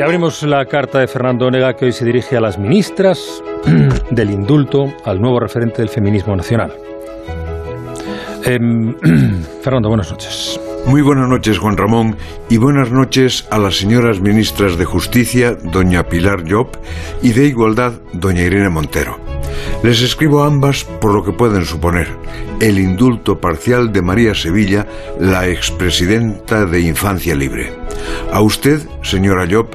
Y abrimos la carta de Fernando Onega que hoy se dirige a las ministras del indulto al nuevo referente del feminismo nacional. Em, Fernando, buenas noches. Muy buenas noches, Juan Ramón, y buenas noches a las señoras ministras de Justicia, doña Pilar Job, y de Igualdad, doña Irene Montero. Les escribo a ambas por lo que pueden suponer el indulto parcial de María Sevilla, la expresidenta de Infancia Libre. A usted, señora Job,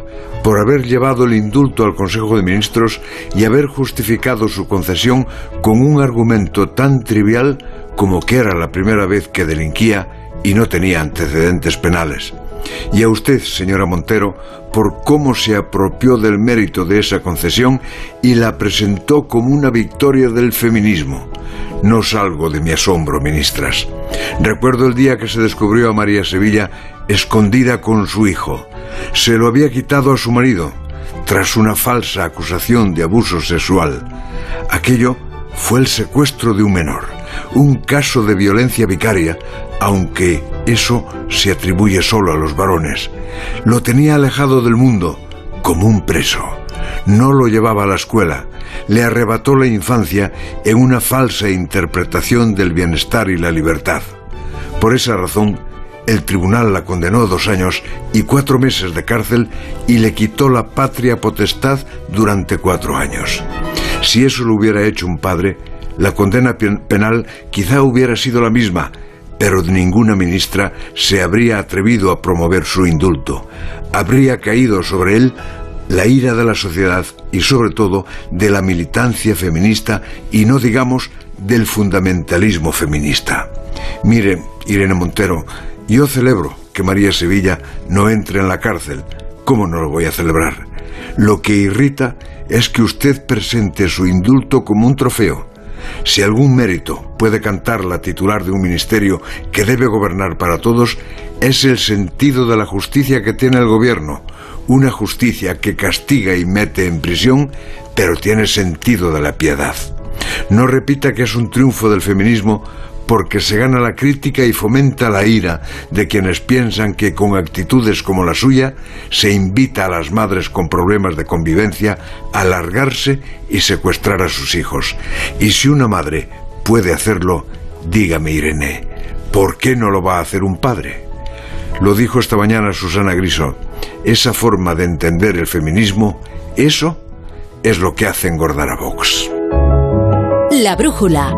por haber llevado el indulto al Consejo de Ministros y haber justificado su concesión con un argumento tan trivial como que era la primera vez que delinquía y no tenía antecedentes penales. Y a usted, señora Montero, por cómo se apropió del mérito de esa concesión y la presentó como una victoria del feminismo. No salgo de mi asombro, ministras. Recuerdo el día que se descubrió a María Sevilla escondida con su hijo. Se lo había quitado a su marido, tras una falsa acusación de abuso sexual. Aquello fue el secuestro de un menor, un caso de violencia vicaria, aunque eso se atribuye solo a los varones. Lo tenía alejado del mundo, como un preso. No lo llevaba a la escuela, le arrebató la infancia en una falsa interpretación del bienestar y la libertad. Por esa razón, el tribunal la condenó a dos años y cuatro meses de cárcel y le quitó la patria potestad durante cuatro años. Si eso lo hubiera hecho un padre, la condena penal quizá hubiera sido la misma, pero ninguna ministra se habría atrevido a promover su indulto. Habría caído sobre él la ira de la sociedad y sobre todo de la militancia feminista y no digamos del fundamentalismo feminista. Mire, Irene Montero, yo celebro que María Sevilla no entre en la cárcel. ¿Cómo no lo voy a celebrar? Lo que irrita es que usted presente su indulto como un trofeo. Si algún mérito puede cantar la titular de un ministerio que debe gobernar para todos, es el sentido de la justicia que tiene el gobierno, una justicia que castiga y mete en prisión, pero tiene sentido de la piedad. No repita que es un triunfo del feminismo porque se gana la crítica y fomenta la ira de quienes piensan que con actitudes como la suya se invita a las madres con problemas de convivencia a largarse y secuestrar a sus hijos. Y si una madre puede hacerlo, dígame Irene, ¿por qué no lo va a hacer un padre? Lo dijo esta mañana Susana Griso. Esa forma de entender el feminismo, eso es lo que hace engordar a Vox. La brújula.